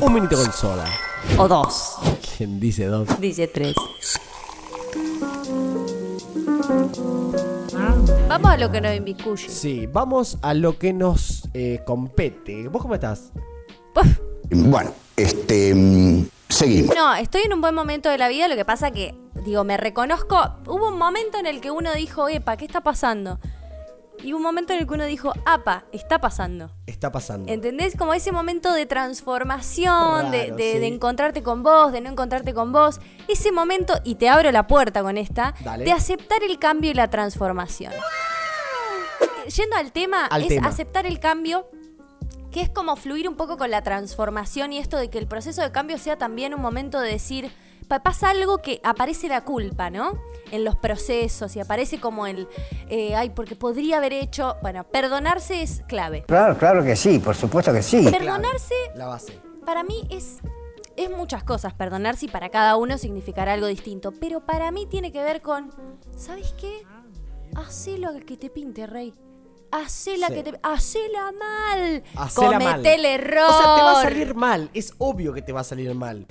Un minuto con soda. O dos. ¿Quién dice dos? Dice tres. Vamos a lo que nos inviscuye. Sí, vamos a lo que nos eh, compete. ¿Vos cómo estás? Puf. Bueno, este. mm, Seguimos. No, estoy en un buen momento de la vida, lo que pasa que, digo, me reconozco, hubo un momento en el que uno dijo, epa, ¿qué está pasando? Y un momento en el que uno dijo, apa, está pasando. Está pasando. ¿Entendés? Como ese momento de transformación, de, Raro, de- sí. de encontrarte con vos, de no encontrarte con vos. Ese momento, y te abro la puerta con esta, Dale. de aceptar el cambio y la transformación. Yendo al tema, Al es tema. aceptar el cambio, que es como fluir un poco con la transformación y esto de que el proceso de cambio sea también un momento de decir, pasa algo que aparece la culpa, ¿no? En los procesos y aparece como el, eh, ay, porque podría haber hecho, bueno, perdonarse es clave. Claro, claro que sí, por supuesto que sí. Perdonarse La base. para mí es, es muchas cosas. Perdonarse y para cada uno significará algo distinto. Pero para mí tiene que ver con, ¿sabes qué? Hacé lo que te pinte, rey. Hacela Sí. que te. Hacela mal. Hacela mal. Comete el error. O sea, te va a salir mal. Es obvio que te va a salir mal.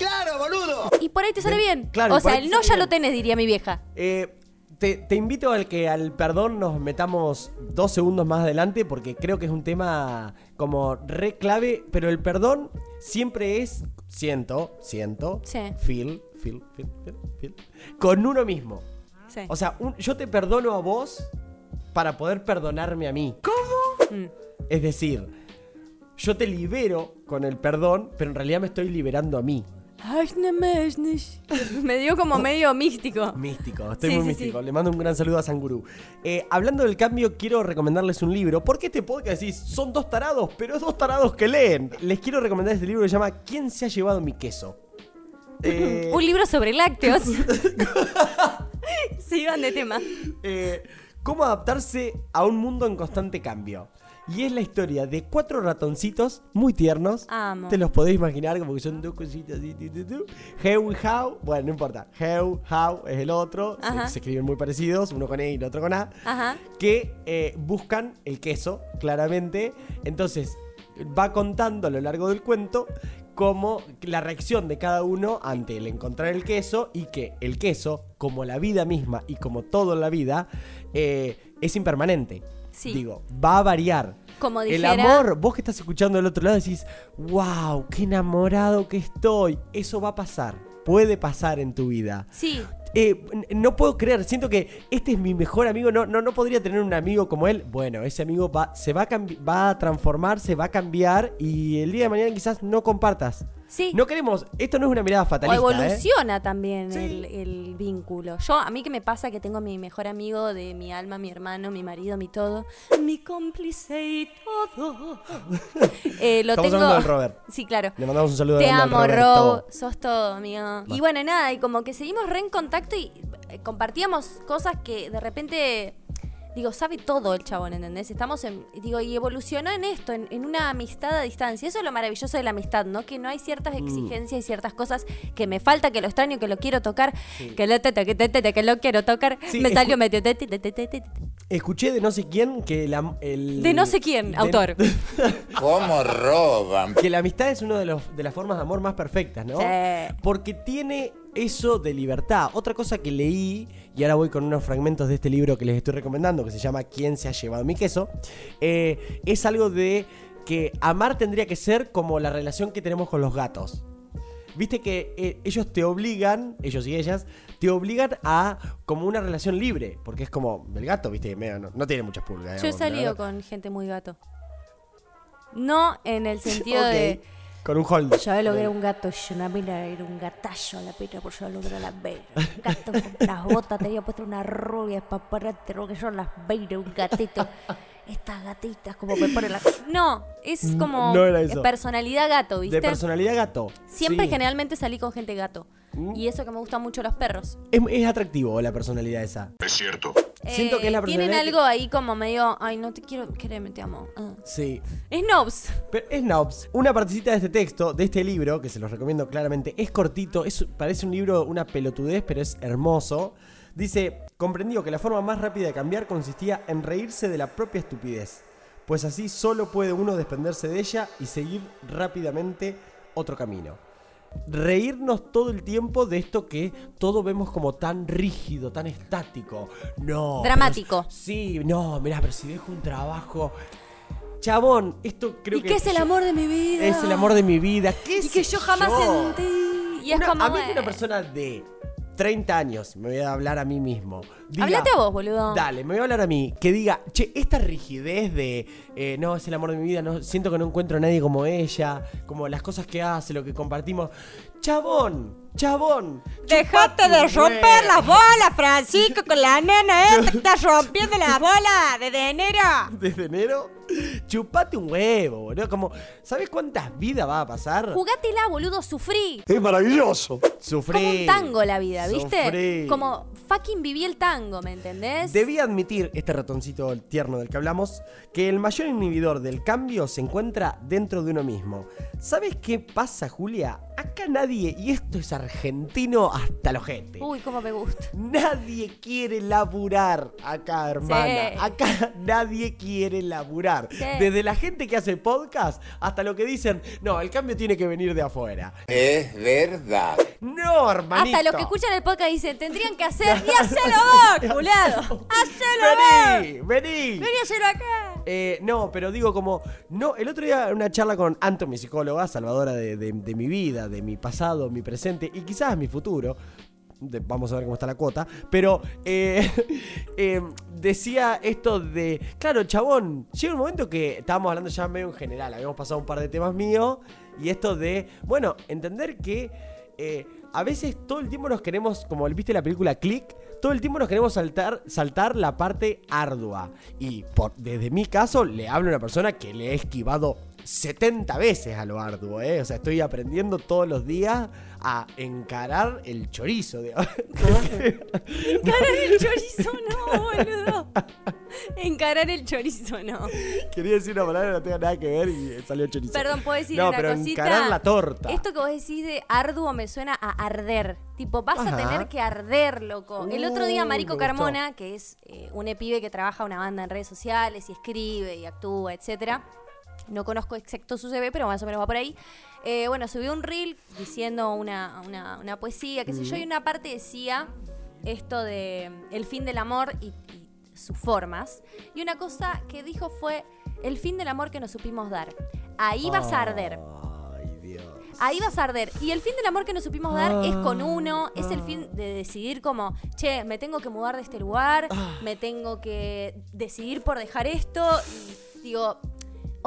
Y por ahí te sale bien. claro, o sea, el no ya bien. lo tenés, diría mi vieja. Eh, te, te invito al que al perdón nos metamos dos segundos más adelante porque creo que es un tema como re clave, pero el perdón siempre es, siento, siento, Sí. feel, feel, feel, feel, feel, con uno mismo. Sí. O sea, un- yo te perdono a vos para poder perdonarme a mí. Mm. Es decir, yo te libero con el perdón, pero en realidad me estoy liberando a mí. Me- dio como medio místico. Místico, estoy Sí, muy sí, místico. sí. Le mando un gran saludo a Sangurú. Eh, hablando del cambio, quiero recomendarles un libro. Porque este podcast decís, son dos tarados, pero es dos tarados que leen. Les quiero recomendar este libro que se llama ¿Quién se ha llevado mi queso? Eh, Un libro sobre lácteos. Se iban de tema. eh, ¿Cómo adaptarse a un mundo en constante cambio? Y es la historia de cuatro ratoncitos muy tiernos. Amo. Te los podés imaginar como que son dos cositas así. tu, tu, tu. How y How. Bueno, no importa. How, How es el otro. Se escriben muy parecidos, uno con E y el otro con A. Ajá. Que eh, buscan el queso, claramente. Entonces, va contando a lo largo del cuento como la reacción de cada uno ante el encontrar el queso y que el queso, como la vida misma y como todo en la vida, eh, es impermanente. Sí. Digo, va a variar. Como El dijera- amor, vos que estás escuchando del otro lado decís, wow, qué enamorado que estoy. Eso va a pasar, puede pasar en tu vida. Sí. Eh, no puedo creer, siento que este es mi mejor amigo, no, no, no podría tener un amigo como él. Bueno, ese amigo va, se a, va a transformar, se va a cambiar y el día de mañana quizás no compartas. Sí. No queremos, esto no es una mirada O fatalista. ¿eh? evoluciona también Sí. el, el vínculo. Yo, a mí que me pasa que tengo mi mejor amigo de mi alma, mi hermano, mi marido, mi todo. Mi cómplice y todo. Eh, lo Estamos tengo. hablando del Robert. Sí, claro. Le mandamos un saludo Te amo. Rob. Sos todo, amigo. Y bueno, nada, y como que seguimos re en contacto y eh, compartíamos cosas que de repente. Digo, sabe todo el chabón, ¿entendés? Estamos en. Digo, y evolucionó en esto, en, en una amistad a distancia. Eso es lo maravilloso de la amistad, ¿no? Que no hay ciertas Mm. exigencias y ciertas cosas que me falta, que lo extraño, que lo quiero tocar, que lo tete, que te, te, que lo quiero tocar. Sí, me salió te. Escuché de no sé quién que la, el... De no sé quién, de- autor. ¿Cómo roban? que la amistad es una de, los- de las formas de amor más perfectas, ¿no? Sí. Porque tiene eso de libertad. Otra cosa que leí, y ahora voy con unos fragmentos de este libro que les estoy recomendando, que se llama ¿Quién se ha llevado mi queso? Eh, es algo de que amar tendría que ser como la relación que tenemos con los gatos. Viste que eh, ellos te obligan, ellos y ellas, te obligan a como una relación libre. Porque es como el gato, viste, medio no, no tiene muchas pulgas. Yo he salido con gente muy gato. No en el sentido de. Con un hold. Yo logré un gato, yo una mina era un gatazo, la pena por yo logré la vera. Un gato con unas botas, tenía puesto una rubia paparate, lo que son las veira, un gatito. Estas gatitas, como me ponen la. No, es como no era eso. personalidad gato, ¿viste? De personalidad gato. Siempre Sí. generalmente salí con gente gato. Mm. Y eso que me gustan mucho los perros. Es, es atractivo la personalidad esa. Es cierto. Siento que es la Eh, Tienen personalidad que- algo ahí como medio, ay, no te quiero, quereme, te amo. Ah. Sí. Es Nobs. Pero es Nobs. Una partecita de este texto, de este libro, que se los recomiendo claramente, es cortito, es, parece un libro, una pelotudez, pero es hermoso. Dice, comprendió que la forma más rápida de cambiar consistía en reírse de la propia estupidez, pues así solo puede uno desprenderse de ella y seguir rápidamente otro camino. Reírnos todo el tiempo de esto que todo vemos como tan rígido, tan estático. No. Dramático. sí, no, mirá, pero si dejo un trabajo. Chabón, esto creo ¿Y que. qué es el amor de mi vida? Es el amor de mi vida. ¿Qué Y sé que yo jamás yo? sentí. Y es Una- como. a mí que una persona de 30 años, me voy a hablar a mí mismo. diga- Hablate a vos, boludo. Dale, me voy a hablar a mí. Que diga, che, esta rigidez de, eh, no, es el amor de mi vida, no, siento que no encuentro a nadie como ella, como las cosas que hace, lo que compartimos. Chabón, chabón. Dejate de romper huevo. las bolas, Francisco, con la nena esta que estás rompiendo las bolas desde enero. Desde enero, chupate un huevo, boludo. Como, ¿sabes cuántas vidas va a pasar? Jugátela, boludo, sufrí. Es maravilloso. Sufrí. Como un tango la vida, ¿viste? Sufrí. Como fucking viví el tango, ¿me entendés? Debí admitir, este ratoncito tierno del que hablamos, que el mayor inhibidor del cambio se encuentra dentro de uno mismo. ¿Sabes qué pasa, Julia? Acá nadie, y esto es argentino hasta los gente. Uy, cómo me gusta. Nadie quiere laburar acá, hermana. Sí. Acá nadie quiere laburar. Sí. Desde la gente que hace podcast hasta lo que dicen, no, el cambio tiene que venir de afuera. Es verdad. No, hermanito. Hasta los que escuchan el podcast dicen, tendrían que hacer y hacelo vos, culado. Hacelo vos. Vení, vení. Vení a hacerlo acá. Eh, no, pero digo como, no, el otro día una charla con Anto, mi psicóloga, salvadora de, de- mi vida, de mi pasado, mi presente y quizás mi futuro. Vamos a ver cómo está la cuota. Pero eh, eh, decía esto de, claro, chabón, llega un momento que estábamos hablando ya medio en general, habíamos pasado un par de temas míos y esto de, bueno, entender que a veces todo el tiempo nos queremos, como viste la película Click, todo el tiempo nos queremos saltar, saltar la parte ardua. Y por, desde mi caso, le hablo a una persona que le he esquivado 70 veces a lo arduo, ¿eh? O sea, estoy aprendiendo todos los días a encarar el chorizo. De... Encarar el chorizo no, boludo. Encarar el chorizo no. Quería decir una palabra que no tenga nada que ver y salió chorizo. Perdón, ¿puedo decir no, una pero cosita? encarar la torta. Esto que vos decís de arduo me suena a arder. Tipo, vas Ajá. a tener que arder, loco. El otro día Uh, Marico gustó. Carmona, que es eh, un pibe que trabaja una banda en redes sociales y escribe y actúa, etcétera. No conozco exacto su CV, pero más o menos va por ahí. Eh, bueno, subió un reel diciendo una, una- una poesía, qué sé yo, y una parte decía esto de mm, el fin del amor y, y sus formas. Y una cosa que dijo fue el fin del amor que nos supimos dar. Ahí vas a arder. Ay, Dios. Ahí vas a arder. Y el fin del amor que nos supimos dar es con uno, es el fin de decidir como, che, me tengo que mudar de este lugar, me tengo que decidir por dejar esto. Y digo,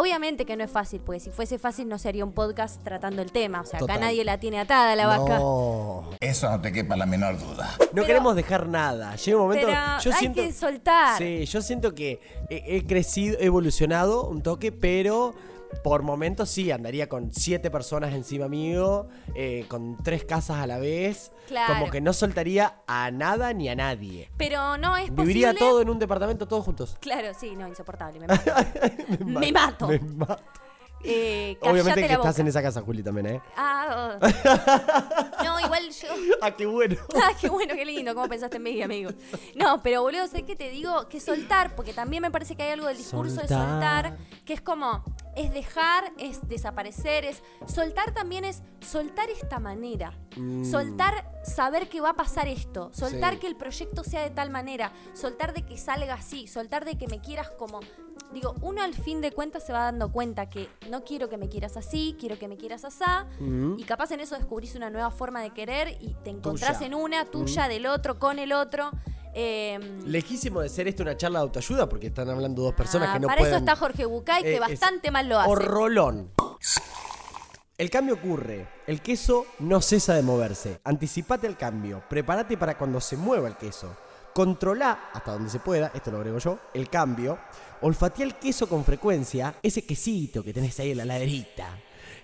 obviamente que no es fácil, porque si fuese fácil no sería un podcast tratando el tema. O sea, acá nadie la tiene atada la vaca. No. Eso no te quepa la menor duda. No queremos dejar nada. Llega un momento. Pero yo hay siento, que soltar. Sí, yo siento que he, he crecido, he evolucionado un toque, pero por momentos sí, andaría con siete personas encima mío, eh, con tres casas a la vez. Claro. Como que no soltaría a nada ni a nadie. Pero no es Viviría posible. todo en un departamento, todos juntos. Claro, sí, no, insoportable. Me mato. me mato. Me mato. Eh, Obviamente que estás en esa casa, Juli, también, ¿eh? Ah, oh. no, igual yo. ah, qué bueno. Ah, qué bueno, qué lindo, cómo pensaste en mí, amigo. No, pero boludo, sé que te digo que soltar, porque también me parece que hay algo del discurso de soltar, que es como, es dejar, es desaparecer, es soltar también es soltar esta manera, soltar saber que va a pasar esto, soltar Sí. que el proyecto sea de tal manera, soltar de que salga así, soltar de que me quieras como... Digo, uno al fin de cuentas se va dando cuenta que no quiero que me quieras así, quiero que me quieras asá, y capaz en eso descubrís una nueva forma de querer y te encontrás Tuya. en una, tuya, del otro, con el otro. Eh, Lejísimo de ser esto una charla de autoayuda, porque están hablando dos personas ah, que no para pueden... eso está Jorge Bucay, que Eh, bastante mal lo hace. O rolón. El cambio ocurre. El queso no cesa de moverse. Anticipate al cambio. Prepárate para cuando se mueva el queso. Controla, hasta donde se pueda, esto lo agrego yo, el cambio. Olfatea el queso con frecuencia, ese quesito que tenés ahí en la laderita.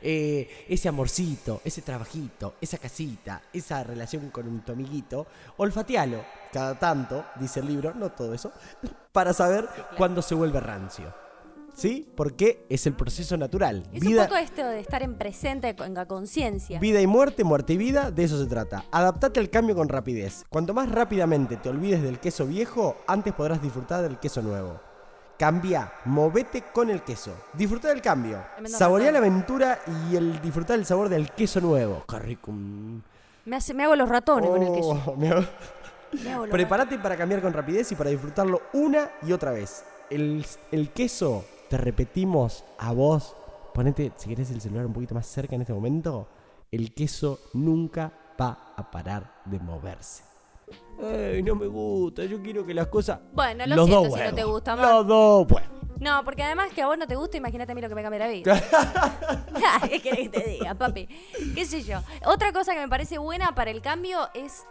Eh, ese amorcito, ese trabajito, esa casita, esa relación con tu amiguito. Olfatealo cada tanto, dice el libro, no todo eso, para saber cuándo se vuelve rancio. ¿Sí? Porque es el proceso natural. Es vida, un poco esto de estar en presente, con la conciencia. vida y muerte, muerte y vida, de eso se trata. Adaptate al cambio con rapidez. Cuanto más rápidamente te olvides del queso viejo, antes podrás disfrutar del queso nuevo. Cambia, movete con el queso. Disfruta del cambio. Saborea la aventura y el disfrutar el sabor del queso nuevo. Qué rico. Me, hace, me hago los ratones con el queso. Oh, me hago- Me hago los Prepárate para cambiar con rapidez y para disfrutarlo una y otra vez. El, el queso, te repetimos a vos. Ponete, si querés, el celular un poquito más cerca en este momento. El queso nunca va a parar de moverse. Ay, no me gusta. Yo quiero que las cosas. Bueno, lo Los siento dos si no te gusta. Los dos huevos. No, porque además que a vos no te gusta, imagínate a mí lo que me cambia la vida. ¿Qué querés que te diga, papi? ¿Qué sé yo? Otra cosa que me parece buena para el cambio es.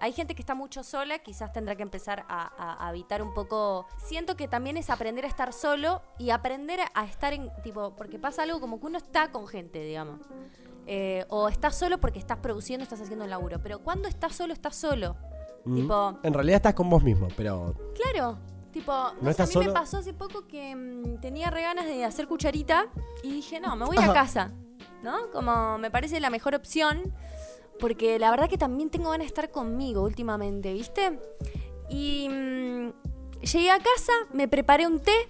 Hay gente que está mucho sola, quizás tendrá que empezar a, a- a habitar un poco. Siento que también es aprender a estar solo y aprender a estar en. Tipo, porque pasa algo como que uno está con gente, digamos. Eh, o estás solo porque estás produciendo, estás haciendo un laburo. Pero cuando estás solo, estás solo. Tipo, En realidad estás con vos mismo, pero. Claro, tipo, no, sé, a mí solo? me pasó hace poco que mm, tenía re ganas de hacer cucharita y dije, no, me voy a casa, ¿no? Como me parece la mejor opción, porque la verdad que también tengo ganas de estar conmigo últimamente, ¿viste? Y mm, llegué a casa, me preparé un té,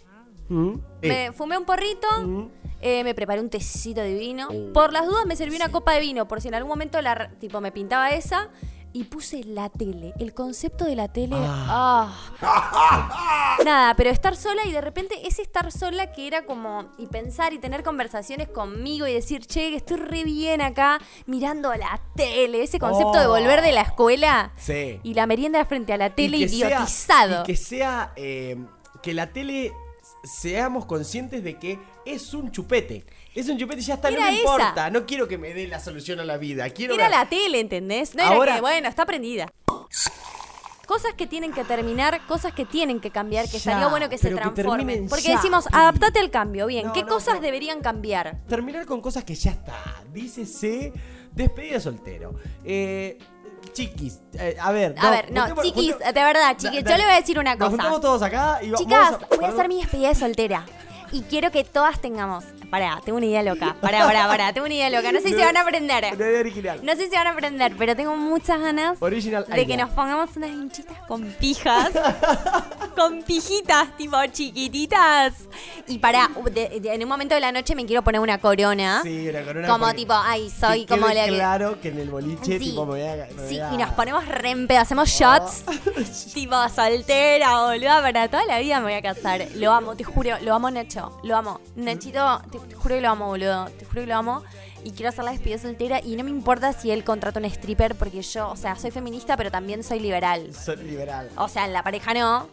¿Mm? me fumé un porrito. ¿Mm? eh, me preparé un tecito de vino. Oh, por las dudas me serví una copa de vino, por si en algún momento la, tipo me pintaba esa. Y puse la tele. El concepto de la tele. ah. Nada, pero estar sola y de repente ese estar sola que era como. Y pensar y tener conversaciones conmigo y decir, che, que estoy re bien acá mirando la tele. Ese concepto de Oh. volver de la escuela Sí. y la merienda frente a la tele Y que sea- idiotizado. y que sea. eh, que la tele seamos conscientes de que es un chupete. Es un chupete y ya está, no me esa. importa. No quiero que me dé la solución a la vida. Quiero Era la tele, ¿entendés? No Ahora- era que, bueno, está prendida. Cosas que tienen que terminar, cosas que tienen que cambiar, que Ya, estaría bueno que se que transformen. Porque ya. decimos, adaptate al cambio, bien. No, ¿Qué no, cosas deberían cambiar? Terminar con cosas que ya está. Dícese despedida soltero. Eh, chiquis, eh, a ver. A ver, no, juntemos- chiquis, de verdad, chiquis, Da- yo le voy a decir una Nos cosa. juntamos todos acá y va- Chicas, vamos voy a hacer mi despedida de soltera. Y quiero que todas tengamos. Pará, tengo una idea loca. Pará, pará, pará, tengo una idea loca. No sé si No- se van a aprender. Una idea original. No sé si van a aprender, pero tengo muchas ganas Original de que nos pongamos unas hinchitas con pijas. con pijitas, tipo chiquititas. Y para, en un momento de la noche me quiero poner una corona. Sí, una corona Como tipo, ay, soy que como la que. claro que en el boliche, Sí, tipo, me voy a. me voy sí, a- y nos ponemos re en pedo, hacemos shots, tipo soltera, boluda, para toda la vida me voy a casar. Lo amo, te juro, lo amo Nacho, lo amo. Nachito, te, te juro que lo amo, boludo, te juro que lo amo. Y quiero hacer la despedida soltera y no me importa si él contrata un stripper porque yo, o sea, soy feminista pero también soy liberal. Soy liberal. O sea, en la pareja no.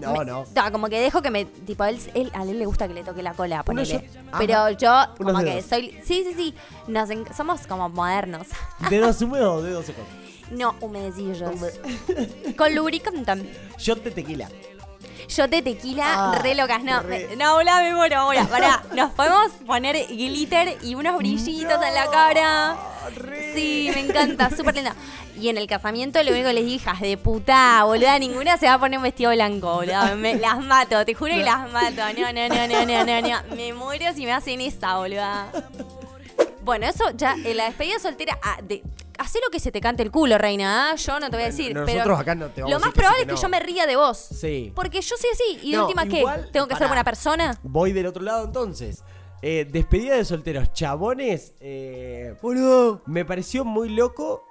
No, Me- no. como que dejo que me. Tipo, él, él- a él le gusta que le toque la cola, ponele. yo- Pero yo, como que soy. Sí, sí, sí. Nos somos como modernos. Dedos húmedos o dedos secos. No, humedecillos. Hume- Con lubricante. Shot de tequila. Yo de tequila, Ah, re locas. No, re. no, boluda, me muero, ahora. Pará, nos podemos poner glitter y unos brillitos en la cara. re. Sí, me encanta, súper linda. Y en el casamiento lo único que les dije, hijas de puta, boluda, ninguna se va a poner un vestido blanco, boluda. Me- las mato, te juro que las mato. No, no, no, no, no, no, no. Me muero si me hacen esa, boluda. Bueno, eso ya, en la despedida soltera, ah, de, hacé lo que se te cante el culo, reina, ¿ah? yo no te voy a decir. Nosotros pero acá no te vamos Lo a más que probable sí, es que no. yo me ría de vos. Sí. Porque yo soy así. ¿Y de No, última qué? igual, ¿Tengo que ser buena persona? Voy del otro lado entonces. Eh, despedida de solteros, chabones. Eh, boludo, me pareció muy loco.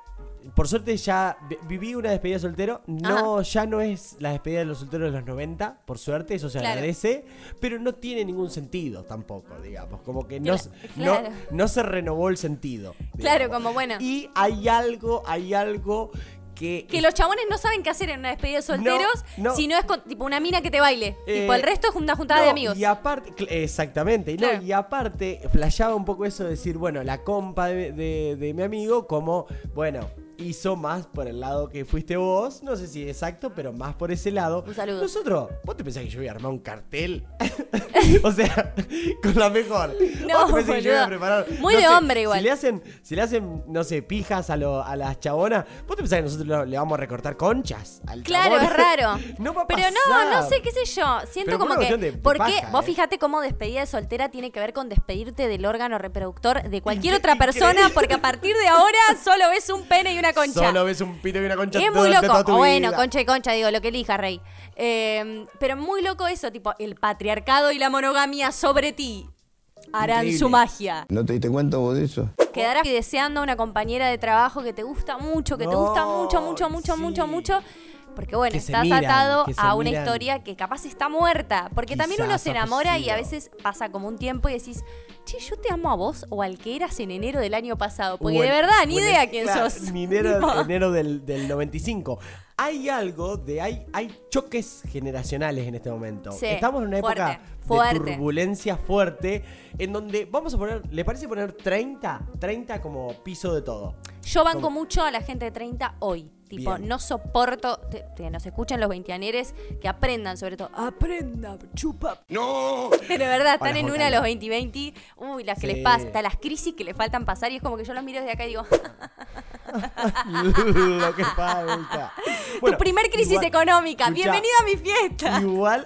Por suerte ya vi- viví una despedida de soltero. No, ya no es la despedida de los solteros de los 90, por suerte, eso se Claro. agradece. Pero no tiene ningún sentido tampoco, digamos. Como que no, no, no se renovó el sentido. Claro, como bueno. Y hay algo, hay algo que... Que los chabones no saben qué hacer en una despedida de solteros No, no. si no es con, tipo una mina que te baile. Eh, tipo, el resto es una juntada de amigos. Y aparte, exactamente, y no, Claro. y aparte, flasheaba un poco eso de decir, bueno, la compa de, de- de mi amigo, como, bueno, hizo más por el lado que fuiste vos, no sé si exacto, pero más por ese lado. Un saludo. Nosotros, ¿vos te pensás que yo voy a armar un cartel? o sea, con la mejor. No, ¿Vos te pensás que yo voy a preparar? Muy de hombre igual. Si le hacen, si le hacen, no sé, pijas a, lo- a las chabonas, ¿vos te pensás que nosotros le vamos a recortar conchas al Claro, chabón? es raro. no va a Pero no, pasar. no sé, qué sé yo. Siento Pero como que. de- de ¿Por qué? paja, Vos eh. fijate cómo despedida de soltera tiene que ver con despedirte del órgano reproductor de cualquier otra persona, porque a partir de ahora solo ves un pene y una una concha. Solo ves un pito y una concha Es muy loco. tu O bueno, vida. concha y concha, digo, lo que elija, Rey. Eh, pero muy loco eso, tipo, el patriarcado y la monogamia sobre ti harán Increíble. su magia. ¿No te diste cuenta vos de eso? Quedarás deseando una compañera de trabajo que te gusta mucho, que te gusta mucho, mucho, mucho, sí. mucho, mucho. Porque bueno, Que estás miran, atado a una miran. historia que capaz está muerta. Porque también uno se enamora y a veces pasa como un tiempo y decís, che, yo te amo a vos o al que eras en enero del año pasado. Porque de verdad, ni idea quién claro, sos. Ni enero, enero del, del 95. Hay algo de. Hay, hay choques generacionales en este momento. Sí, Estamos en una época fuerte, de fuerte. turbulencia fuerte. En donde vamos a poner. ¿Le parece poner 30? 30 como piso de todo. Yo banco Como- mucho a la gente de 30 hoy. Tipo, Bien. no soporto te- que nos escuchen los veintianeres, que aprendan sobre todo. Aprenda, chupa. ¡No! Pero de verdad, están Hola, en una a los Carlos. 20 y 20. Uy, las que Sí. les pasa, las crisis que les faltan pasar. Y es como que yo los miro desde acá y digo, Lo que falta. tu primer crisis igual- económica. Bienvenido a mi fiesta. Igual,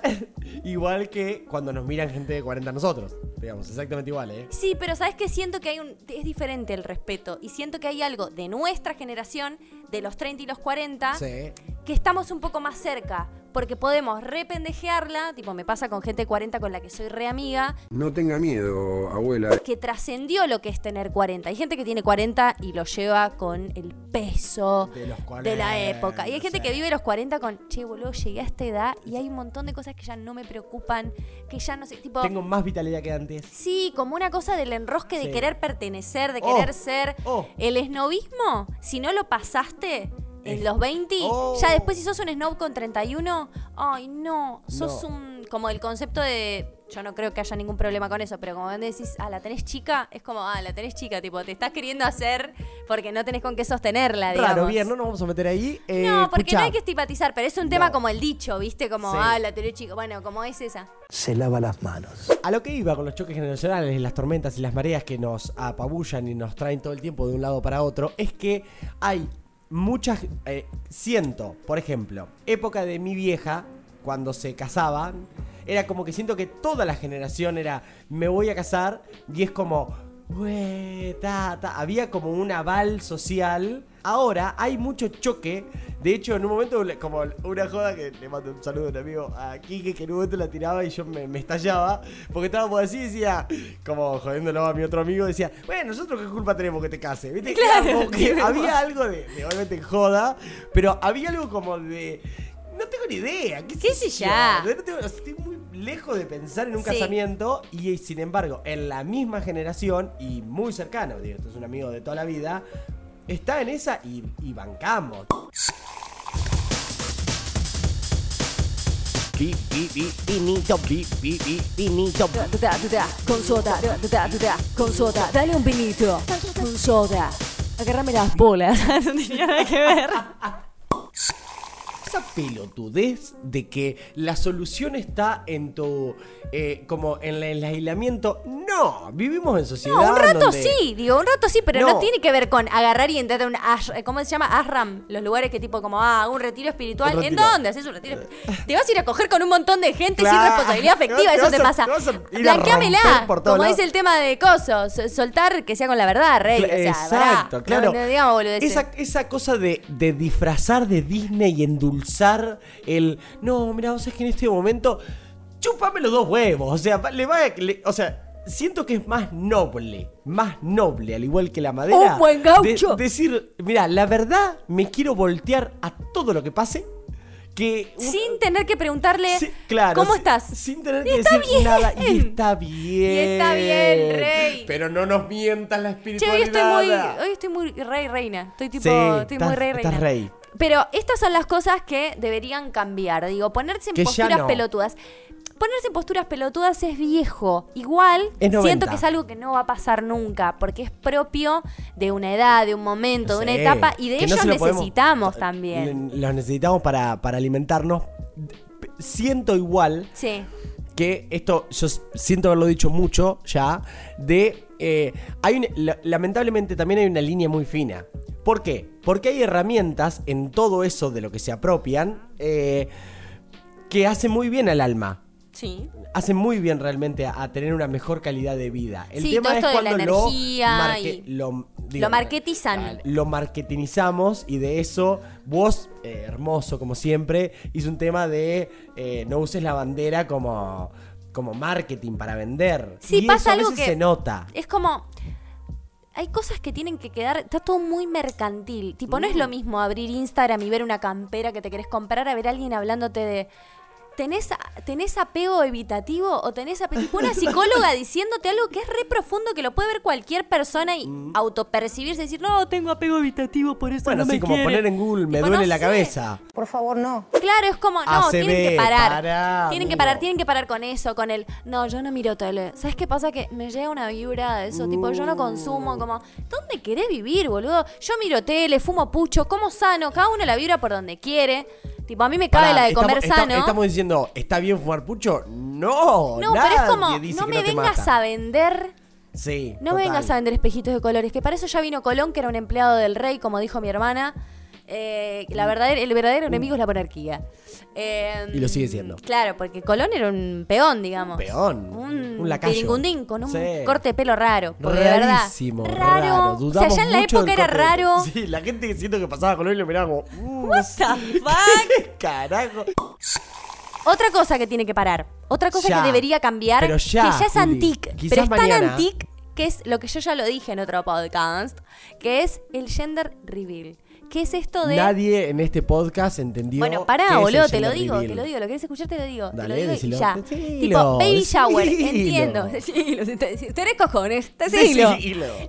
igual que cuando nos miran gente de 40 a nosotros. Digamos, exactamente igual, ¿eh? Sí, pero sabes que siento que hay un es diferente el respeto y siento que hay algo de nuestra generación, de los 30 y los 40, Sí. que estamos un poco más cerca, porque podemos rependejearla, tipo me pasa con gente de 40 con la que soy re amiga, No tenga miedo, abuela. que trascendió lo que es tener 40. Hay gente que tiene 40 y lo lleva con el peso De los de la 40, época. Y hay gente sí. que vive los 40 con, che, boludo, llegué a esta edad y hay un montón de cosas que ya no me preocupan, que ya no sé, tipo... Tengo más vitalidad que antes. Sí, como una cosa del enrosque de querer pertenecer, de Oh, querer ser. oh. El esnobismo, si no lo pasaste en los 20, oh. ya después si sos un snob con 31, ay no, sos No. un... Como el concepto de... Yo no creo que haya ningún problema con eso, pero como vos decís, ah, la tenés chica, es como, ah, la tenés chica, tipo, te estás queriendo hacer porque no tenés con qué sostenerla, digamos. Raro, bien, no nos vamos a meter ahí. Eh, No, porque escuchá. no hay que estigmatizar, pero es un tema No. como el dicho, ¿viste? Como, Sí. ah, la tenés chica. Bueno, como es esa. Se lava las manos. A lo que iba con los choques generacionales, las tormentas y las mareas que nos apabullan y nos traen todo el tiempo de un lado para otro, es que hay muchas... eh, siento, por ejemplo, época de mi vieja, cuando se casaban, era como que siento que toda la generación era, me voy a casar, y es como, "Bue, ta, ta". había como un aval social. Ahora hay mucho choque. De hecho, en un momento, como una joda que le mando un saludo a un amigo a Kike, que en un momento la tiraba y yo me, me estallaba. Porque estábamos así y decía, como jodiéndolo a mi otro amigo, decía, bueno, nosotros qué culpa tenemos que te case. ¿Viste? Claro, Como que qué había algo de, de, obviamente, joda, pero había algo como de. No tengo ni idea. ¿Qué, ¿Qué sé ya? No tengo- estoy muy lejos de pensar en un Sí. casamiento y sin embargo, en la misma generación y muy cercano, digo, esto es un amigo de toda la vida, está en esa y, y bancamos. Vinito, vinito. Con soda, con soda. Dale un vinito. Con soda. Agárrame las bolas. no tenía nada que ver. Esa pelotudez de que la solución está en tu. eh, como en el aislamiento. No, vivimos en sociedad. No, un rato donde- sí, digo, un rato sí, pero no. No. tiene que ver con agarrar y entrar a un ash- ¿cómo se llama? Ashram, los lugares que tipo como, ah, un retiro espiritual. Un ¿En dónde haces un retiro? Te vas a ir a coger con un montón de gente sin responsabilidad afectiva, Te eso te pasa. Blanqueamela, como dice el tema de cosos, soltar que sea con la verdad, rey. O sea, Exacto, pará, claro. No, digamos esa, esa cosa de, de disfrazar de Disney y endulzar el. No, mira, vos sabés que en este momento. Chúpame los dos huevos. O sea, va- le va a- le- o sea. Siento que es más noble, más noble, al igual que la madera. Un buen gaucho. de- decir, mira, la verdad, me quiero voltear a todo lo que pase. Que un- Sin tener que preguntarle, Sí, claro, ¿cómo sin- estás? Sin tener que está decir bien. nada. Y está bien. Y está bien, rey. Pero no nos mientas la Che, espiritualidad. hoy estoy muy, hoy estoy muy rey reina. Estoy tipo, Sí, estoy estás- muy rey reina. estás rey. Pero estas son las cosas que deberían cambiar. Digo, ponerse en Que posturas no. pelotudas. Ponerse en posturas pelotudas es viejo. Igual Es 90. siento que es algo que no va a pasar nunca, porque es propio de una edad, de un momento, de una etapa, y de no ellos podemos- necesitamos también. Le- Los necesitamos para, para alimentarnos. Siento igual Sí. que esto, yo siento haberlo dicho mucho ya, de... eh, hay un- lamentablemente también hay una línea muy fina. ¿Por qué? Porque hay herramientas en todo eso de lo que se apropian eh, que hacen muy bien al alma. Sí. hacen muy bien realmente a, a tener una mejor calidad de vida. El Sí, tema todo es esto de la cuando lo, energía marque- y- lo, Lo marketizan. Lo marketinizamos y de eso vos, eh, hermoso como siempre, hizo un tema de no uses la bandera como, como marketing para vender. Sí, y pasa eso a algo veces que- se nota. Es como. Hay cosas que tienen que quedar. Está todo muy mercantil. Tipo, no es Mm. lo mismo abrir Instagram y ver una campera que te querés comprar a ver a alguien hablándote de. ¿Tenés, ¿Tenés apego evitativo o tenés ape- tipo una psicóloga diciéndote algo que es re profundo que lo puede ver cualquier persona y Mm. autopercibirse y decir, no, tengo apego evitativo, por eso Bueno, no me así como quiere"? poner en Google me Tipo, duele no la sé. cabeza. Por favor, no. Claro, es como, no, ACB, tienen que parar. pará, tienen que amigo. parar, tienen que parar con eso, con el, no, yo no miro tele. ¿Sabes qué pasa? Que me llega una vibra de eso, tipo, yo no consumo, como, ¿dónde querés vivir, boludo? Yo miro tele, fumo pucho, como sano, cada uno la vibra por donde quiere. Tipo, a mí me cabe Pará, la de estamos- comer sano. Estamos diciendo, ¿está bien fumar pucho? No, no, pero es como, dice no que me te vengas mata. a vender. Sí, No me total. vengas a vender espejitos de colores, que para eso ya vino Colón, que era un empleado del rey, como dijo mi hermana. Eh, la verdadera, el verdadero enemigo es la monarquía. Eh, Y lo sigue siendo. Claro, porque Colón era un peón, digamos. Peón, Un, un lacayo. con un Sí. corte de pelo raro. Porque de verdad. Rarísimo, Raro. raro. o sea, Dudamos ya en la mucho época era raro. Sí, la gente que siento que pasaba con él lo miraba como. "Mm, What the fuck? Carajo. Otra cosa que tiene que parar. Otra cosa Ya. que debería cambiar. Pero ya, que ya es antique. Pero es tan mañana- antique que es lo que yo ya lo dije en otro podcast. Que es el gender reveal. ¿Qué es esto de. Nadie en este podcast entendió. Bueno, pará, boludo, te lo digo, te lo digo. ¿Lo querés escuchar? Te lo digo. te Dale, lo digo y ya. Decilo, tipo, baby shower, entiendo. Decilo, te- tenés cojones, decilo.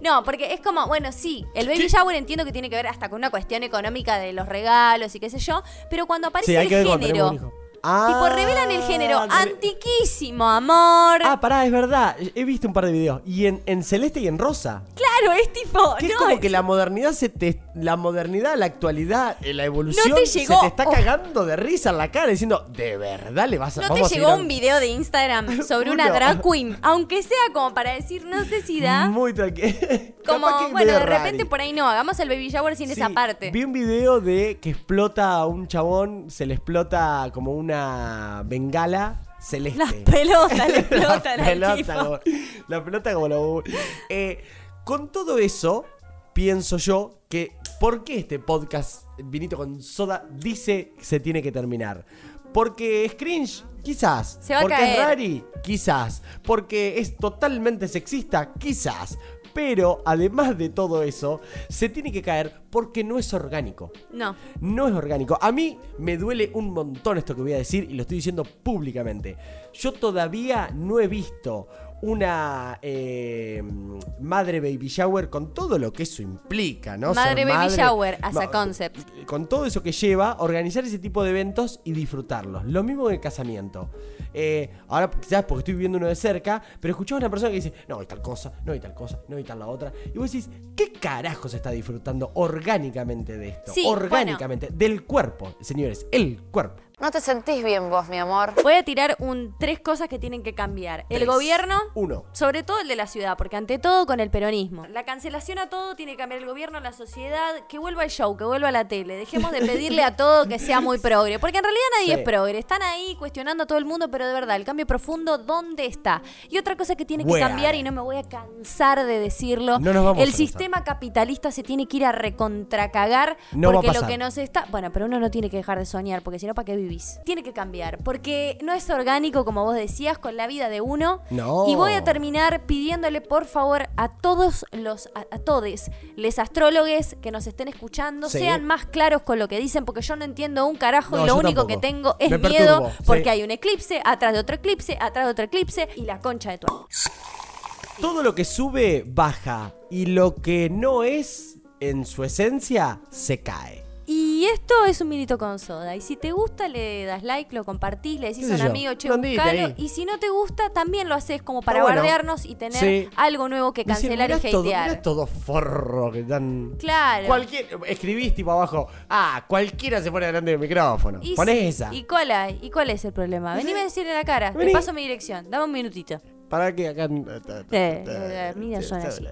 No, porque es como, bueno, sí, el baby shower entiendo que tiene que ver hasta con una cuestión económica de los regalos y qué sé yo, pero cuando aparece Sí, hay el que ver género. hijo. Tipo, Ah, revelan el género antiquísimo, amor. Ah, pará, es verdad. He visto un par de videos. Y en, en celeste y en rosa. claro, es tipo. Que es no, como es- que la modernidad se te. La modernidad, la actualidad, eh, la evolución. No te llegó- Se te está oh. cagando de risa en la cara diciendo, ¿de verdad le vas a ¿No te llegó a- un video de Instagram sobre una drag queen? Aunque sea como para decir, no sé si da. Muy tranquilo. Como, bueno, de repente por ahí no, hagamos el baby shower sin Sí, esa parte. Vi un video de que explota a un chabón, se le explota como una bengala celeste. Las pelotas le explotan la al pelota, tipo. como, la pelota como lo... Eh, con todo eso, pienso yo que ¿por qué este podcast Vinito con Soda dice que se tiene que terminar? Porque es cringe, quizás. Se va a Porque caer. es rari, quizás. Porque es totalmente sexista, quizás. Pero además de todo eso, se tiene que caer porque no es orgánico. No. No es orgánico. A mí me duele un montón esto que voy a decir y lo estoy diciendo públicamente. Yo todavía no he visto una eh, madre baby shower con todo lo que eso implica, ¿no? Madre Ser baby madre- shower as a concept. Con todo eso que lleva, organizar ese tipo de eventos y disfrutarlos. Lo mismo que el casamiento. Eh, ahora quizás porque estoy viviendo uno de cerca, pero escuchaba a una persona que dice, no hay tal cosa, no hay tal cosa, no hay tal la otra. Y vos decís, ¿qué carajo se está disfrutando orgánicamente de esto? Sí, orgánicamente, del cuerpo, señores, el cuerpo. No te sentís bien vos, mi amor. Voy a tirar un tres cosas que tienen que cambiar. El Tres. gobierno, Uno. sobre todo el de la ciudad, porque ante todo con el peronismo. La cancelación a todo tiene que cambiar el gobierno, la sociedad, que vuelva el show, que vuelva la tele. Dejemos de pedirle a todo que sea muy progre, porque en realidad nadie Sí. es progre. Están ahí cuestionando a todo el mundo, pero de verdad, el cambio profundo, ¿dónde está? Y otra cosa que tiene que Where? cambiar, y no me voy a cansar de decirlo, No nos vamos a el cansar. sistema capitalista se tiene que ir a recontracagar, No va a porque lo pasar. que nos está... Bueno, pero uno no tiene que dejar de soñar, porque si no, ¿para qué vivís? Tiene que cambiar, porque no es orgánico, como vos decías, con la vida de uno. No. Y voy a terminar pidiéndole, por favor, a todos los, a, a todes, les astrólogos que nos estén escuchando, Sí. sean más claros con lo que dicen, porque yo no entiendo un carajo No, y lo único tampoco. que tengo es Me miedo, perturbo, sí. porque hay un eclipse, atrás de otro eclipse, atrás de otro eclipse, y la concha de tu... Todo lo que sube, baja. Y lo que no es, en su esencia, se cae. Y esto es un minito con soda. Y si te gusta, le das like, lo compartís, le decís ¿Qué a un yo? amigo, che, buscalo. Y si no te gusta, también lo haces como para bueno. bardearnos y tener Sí. algo nuevo que cancelar y mirá todo, hatear. mirá todo forro que dan. Claro. Cualquier, escribís tipo abajo, ah, cualquiera se pone delante del micrófono. Y Ponés sí, esa. ¿Y cuál hay? ¿Y cuál es el problema? Venime a decirle en la cara. Vení. Te paso mi dirección. Dame un minutito. Para que acá. Eh, eh, mira, son así.